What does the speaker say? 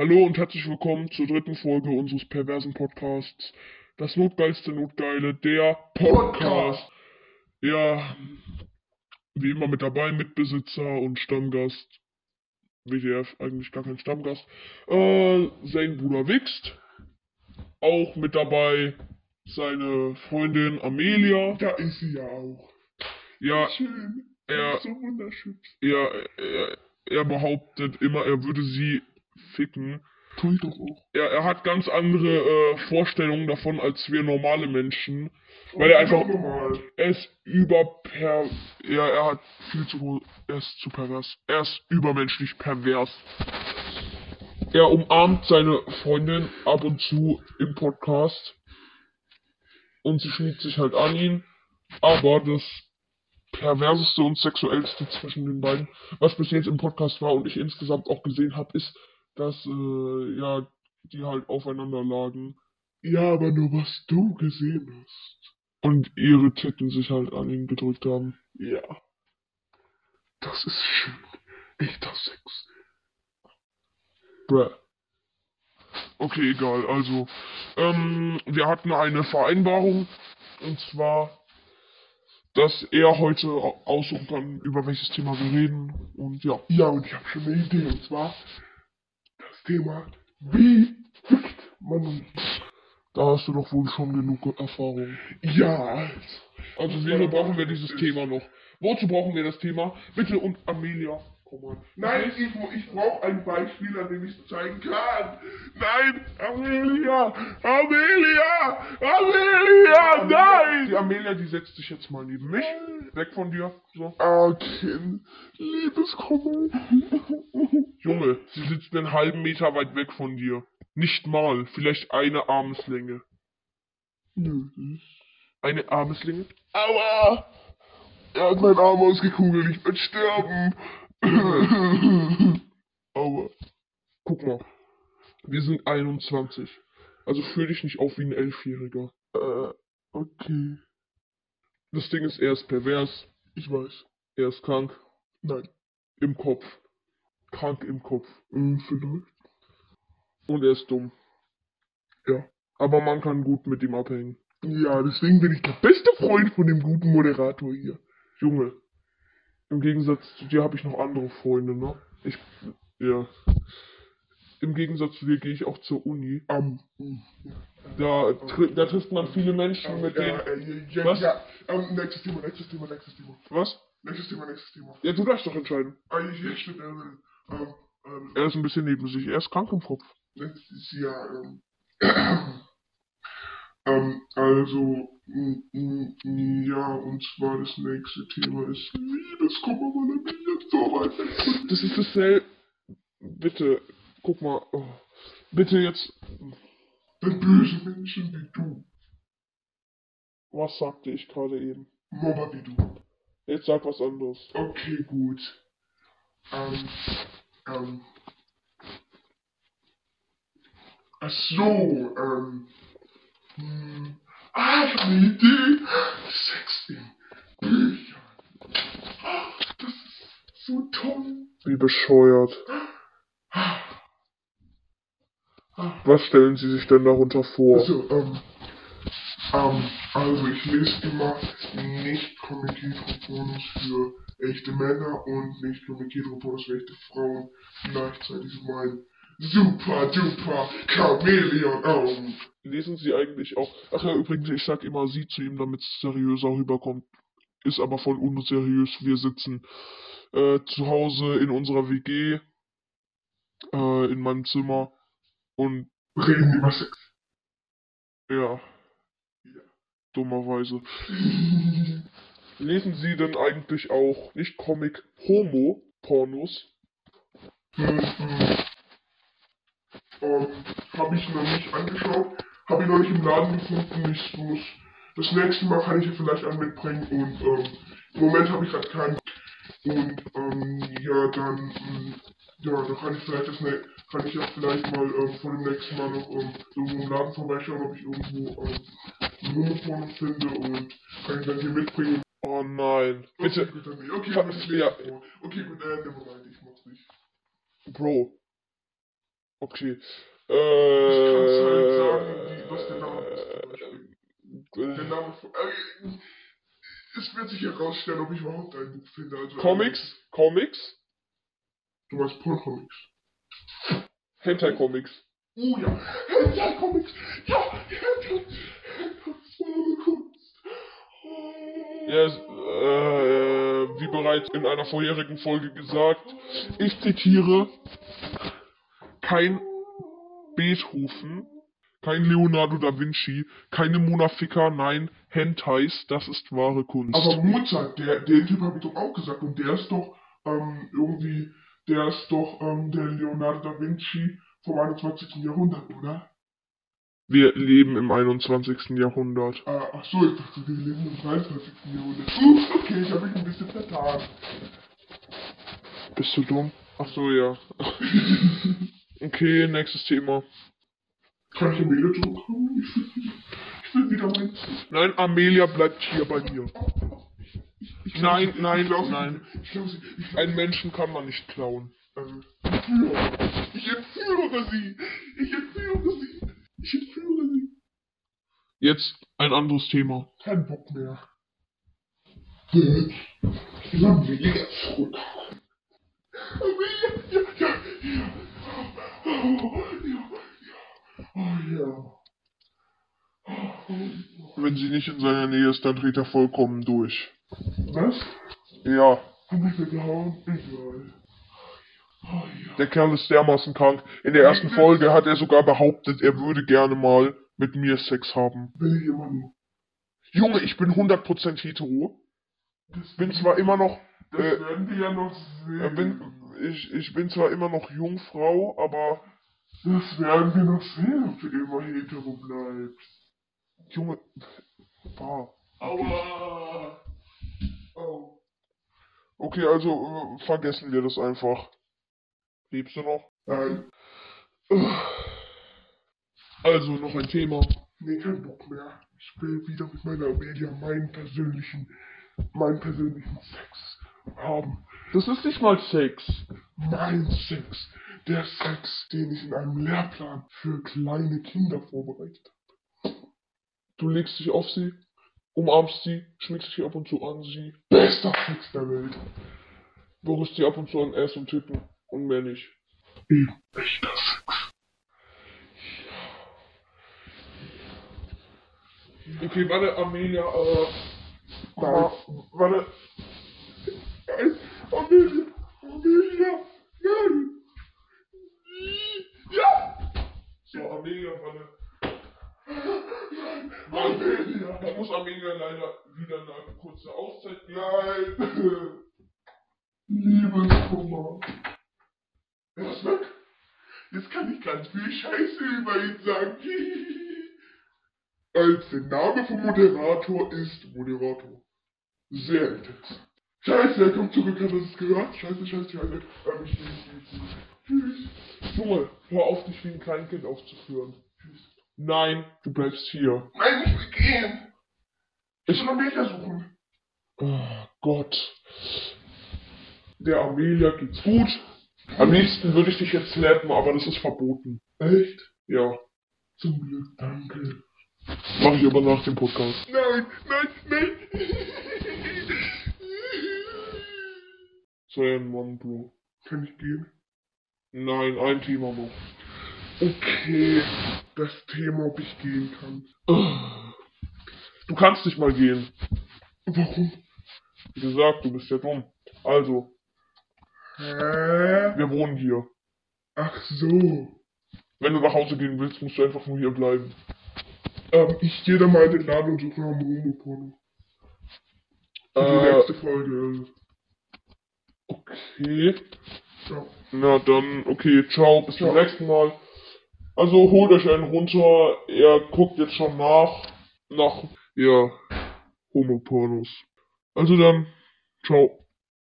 Hallo und herzlich willkommen zur dritten Folge unseres perversen Podcasts. Das notgeilste Notgeile, der Podcast. Ja, wie immer mit dabei, Mitbesitzer und Stammgast. WDF, eigentlich gar kein Stammgast. Äh, sein Bruder Wixt. Auch mit dabei seine Freundin Amelia. Da ist sie ja auch. Ja, Schön. er, So wunderschön. er, er, er behauptet immer, er würde sie ficken. Tu ich doch auch. Er, er hat ganz andere äh, Vorstellungen davon als wir normale Menschen. Weil er einfach. Er ist überper. Ja, er hat viel zu. Er ist zu pervers. Er ist übermenschlich pervers. Er umarmt seine Freundin ab und zu im Podcast. Und sie schmiegt sich halt an ihn. Aber das perverseste und sexuellste zwischen den beiden, was bis jetzt im Podcast war und ich insgesamt auch gesehen habe, ist, dass äh, ja die halt aufeinander lagen Ja, aber nur was du gesehen hast. und ihre Titten sich halt an ihn gedrückt haben. Ja. Das ist schön. Echter Sex. Bruh. Okay, egal. Also, ähm, wir hatten eine Vereinbarung und zwar, dass er heute au- aussuchen kann, über welches Thema wir reden und ja. Ja, und ich habe schon eine Idee. Und zwar Thema, wie fickt man Da hast du doch wohl schon genug Erfahrung. Ja. Also, wieso brauchen wir dieses Thema noch? Wozu brauchen wir das Thema? Bitte und Amelia. Nein, ich, ich brauche ein Beispiel, an dem ich es zeigen kann. Nein, Amelia! Amelia! Amelia! Die Nein! Amelia, die setzt sich jetzt mal neben mich. Weg von dir. So. Ah, Kind. Liebeskummer. Junge, sie sitzt einen halben Meter weit weg von dir. Nicht mal, vielleicht eine Armeslänge. Nö. Eine Armeslänge? Aua! Er hat meinen Arm ausgekugelt, ich werde sterben. Aua. Guck mal. Wir sind 21. Also fühl dich nicht auf wie ein Elfjähriger. äh, okay. Das Ding ist, er ist pervers. Ich weiß. Er ist krank. Nein. Im Kopf. Krank im Kopf. Hm, vielleicht. Und er ist dumm. Ja. Aber man kann gut mit ihm abhängen. Ja, deswegen bin ich der beste Freund von dem guten Moderator hier. Junge. Im Gegensatz zu dir habe ich noch andere Freunde, ne? Ich. Ja. Im Gegensatz zu dir gehe ich auch zur Uni. Ja. Da, tri da trifft man viele Menschen, mit denen. äh, Was? ähm, nächstes Thema, nächstes Thema, nächstes Thema. Was? Nächstes Thema, nächstes Thema. Ja, du darfst doch entscheiden. Ah, ja, stimmt, ähm, Er ist ein bisschen neben sich. Er ist krank im Kopf. nächstes Jahr, ähm, ähm, also, ja, und zwar das nächste Thema ist Liebeskummer, er mich jetzt so weit weg Das ist dasselbe. Bitte, guck mal. Oh. Bitte jetzt. den bösen Menschen wie du, Was sagte ich gerade eben? Mobber wie du. Jetzt sag was anderes. Okay, gut. Ähm, ähm. Ach so, ähm. Hm. Ah, ich habe eine Idee. Sex in Büchern. Ah, Das ist so toll. Wie bescheuert. Was stellen Sie sich denn darunter vor? Also, ähm. Ähm, also ich lese immer nicht Comic-Pornos für echte Männer und nicht Comic-Pornos für echte Frauen. Gleichzeitig mein super duper Chameleon. Oh. Lesen Sie eigentlich auch. Ach ja, übrigens, ich sag immer Sie zu ihm, damit es seriöser rüberkommt. Ist aber voll unseriös. Wir sitzen äh, zu Hause in unserer WG, äh, in meinem Zimmer und Reden über Sex. ja, Ja. dummerweise. Lesen Sie denn eigentlich auch nicht Comic Homo Pornos? Hm, hm. Ähm, habe ich noch nicht angeschaut. Habe ich noch nicht im Laden gefunden. Ich muss. Das nächste Mal kann ich ja vielleicht einen mitbringen und ähm, im Moment habe ich gerade keinen. Und ähm, ja, dann ähm, ja, da kann ich vielleicht das ne kann ich ja vielleicht mal ähm, vor dem nächsten Mal noch ähm, irgendwo im Laden vorbeischauen, ob ich irgendwo ähm, ein Homoporno finde und kann ich dann hier mitbringen. Oh nein. Bitte, Okay, gut, nicht. Okay, Fa- gut, ich ja. Okay, gut, äh, nevermind, ich mach's nicht. Bro. Okay. Ich kann es halt Äh, sagen, wie, was der Name ist zum Beispiel. Der Name von, äh, es wird sich herausstellen, ob ich überhaupt ein Buch finde. Also, Comics? Comics? Du meinst Porn-Comics. Hentai-Comics. Oh ja, Hentai-Comics. Ja, Hentai. Das Ja, es- äh, wie bereits in einer vorherigen Folge gesagt, ich zitiere, kein Beethoven, kein Leonardo da Vinci, keine Mona Ficker, nein, Hentais, das ist wahre Kunst. Aber Mozart, der, den Typ habe ich doch auch gesagt. Und der ist doch ähm, irgendwie, der ist doch ähm, der Leonardo da Vinci vom 21. Jahrhundert, oder? Wir leben im 21. Jahrhundert. Äh, ach so, ich dachte, wir leben im 23. Jahrhundert. Ups, okay, ich habe mich ein bisschen vertan. Bist du dumm? Ach so, ja. okay, nächstes Thema. Kann ich Amelia zurückkommen? Ich will, ich will wieder mein... Nein, Amelia bleibt hier bei mir. Ich glaub, Nein, nein, ich glaub, nein. Ich glaube, sie... Ich glaub, Einen Menschen kann man nicht klauen. Ich entführe sie. Ich entführe sie. Ich entführe sie. Jetzt ein anderes Thema. Kein Bock mehr. Wenn sie nicht in seiner Nähe ist, dann dreht er vollkommen durch. Was? Ja, Hab ich mir gehauen? Egal. Ja. der Kerl ist dermaßen krank. In der ersten Folge hat er sogar behauptet, er würde gerne mal mit mir Sex haben. Will ich immer nur. Junge, ich bin 100% hetero. Das Bin zwar immer noch, Das äh, werden wir ja noch sehen. äh, bin, ich, ich bin zwar immer noch Jungfrau, aber Das werden wir noch sehen, ob du immer hetero bleibst. Junge, ah. Aua! Oh. Okay, also äh, vergessen wir das einfach. Lebst du noch? Nein. Also noch ein Thema. Nee, kein Bock mehr. Ich will wieder mit meiner Amelia meinen persönlichen, meinen persönlichen Sex haben. Das ist nicht mal Sex. Mein Sex. Der Sex, den ich in einem Lehrplan für kleine Kinder vorbereitet habe. Du legst dich auf sie, umarmst sie, schmiegst dich ab und zu an sie, Bester Sex der Welt. berührst sie ab und zu an Ass und Titten und mehr nicht. Eben echter Okay, warte, Amelia, äh, Nein. ma- warte, Nein. Amelia. Amelia. Nein. Ja. so, Amelia, warte. Amelia. Ich muss Amelia leider wieder eine kurze Auszeit geben. Nein. Liebeskummer. Er ist weg. Jetzt kann ich ganz viel Scheiße über ihn sagen. Als der Name vom Moderator ist Moderator. Sehr intens. Scheiße, er kommt zurück, hat er es gehört? Scheiße, scheiße, scheiße. Ähm, ich Tschüss. Junge, hör auf, dich wie ein Kleinkind aufzuführen. Nein, du bleibst hier. Nein, ich will gehen. Ich Ich, will Amelia suchen. oh Gott. Der Amelia geht's gut. Am liebsten würde ich dich jetzt slappen, aber das ist verboten. Echt? Ja, Zum Glück, danke. Mache ich aber nach dem Podcast. Nein, nein, nein. Sei ein Mann, Bro. Kann ich gehen? Nein, ein Thema noch. Okay, das Thema, ob ich gehen kann. Du kannst nicht mal gehen. Warum? Wie gesagt, du bist ja dumm. Also, Hä? wir wohnen hier. Ach so. Wenn du nach Hause gehen willst, musst du einfach nur hier bleiben. Ähm, ich gehe dann mal in den Laden und suche nach einem Homo-Porno. Für die Äh, nächste Folge. okay. Ja. Na dann, okay, ciao, bis zum Ciao. nächsten Mal. Also holt euch einen runter. Er guckt jetzt schon nach. Nach, ja, Homopornos. Also dann, ciao.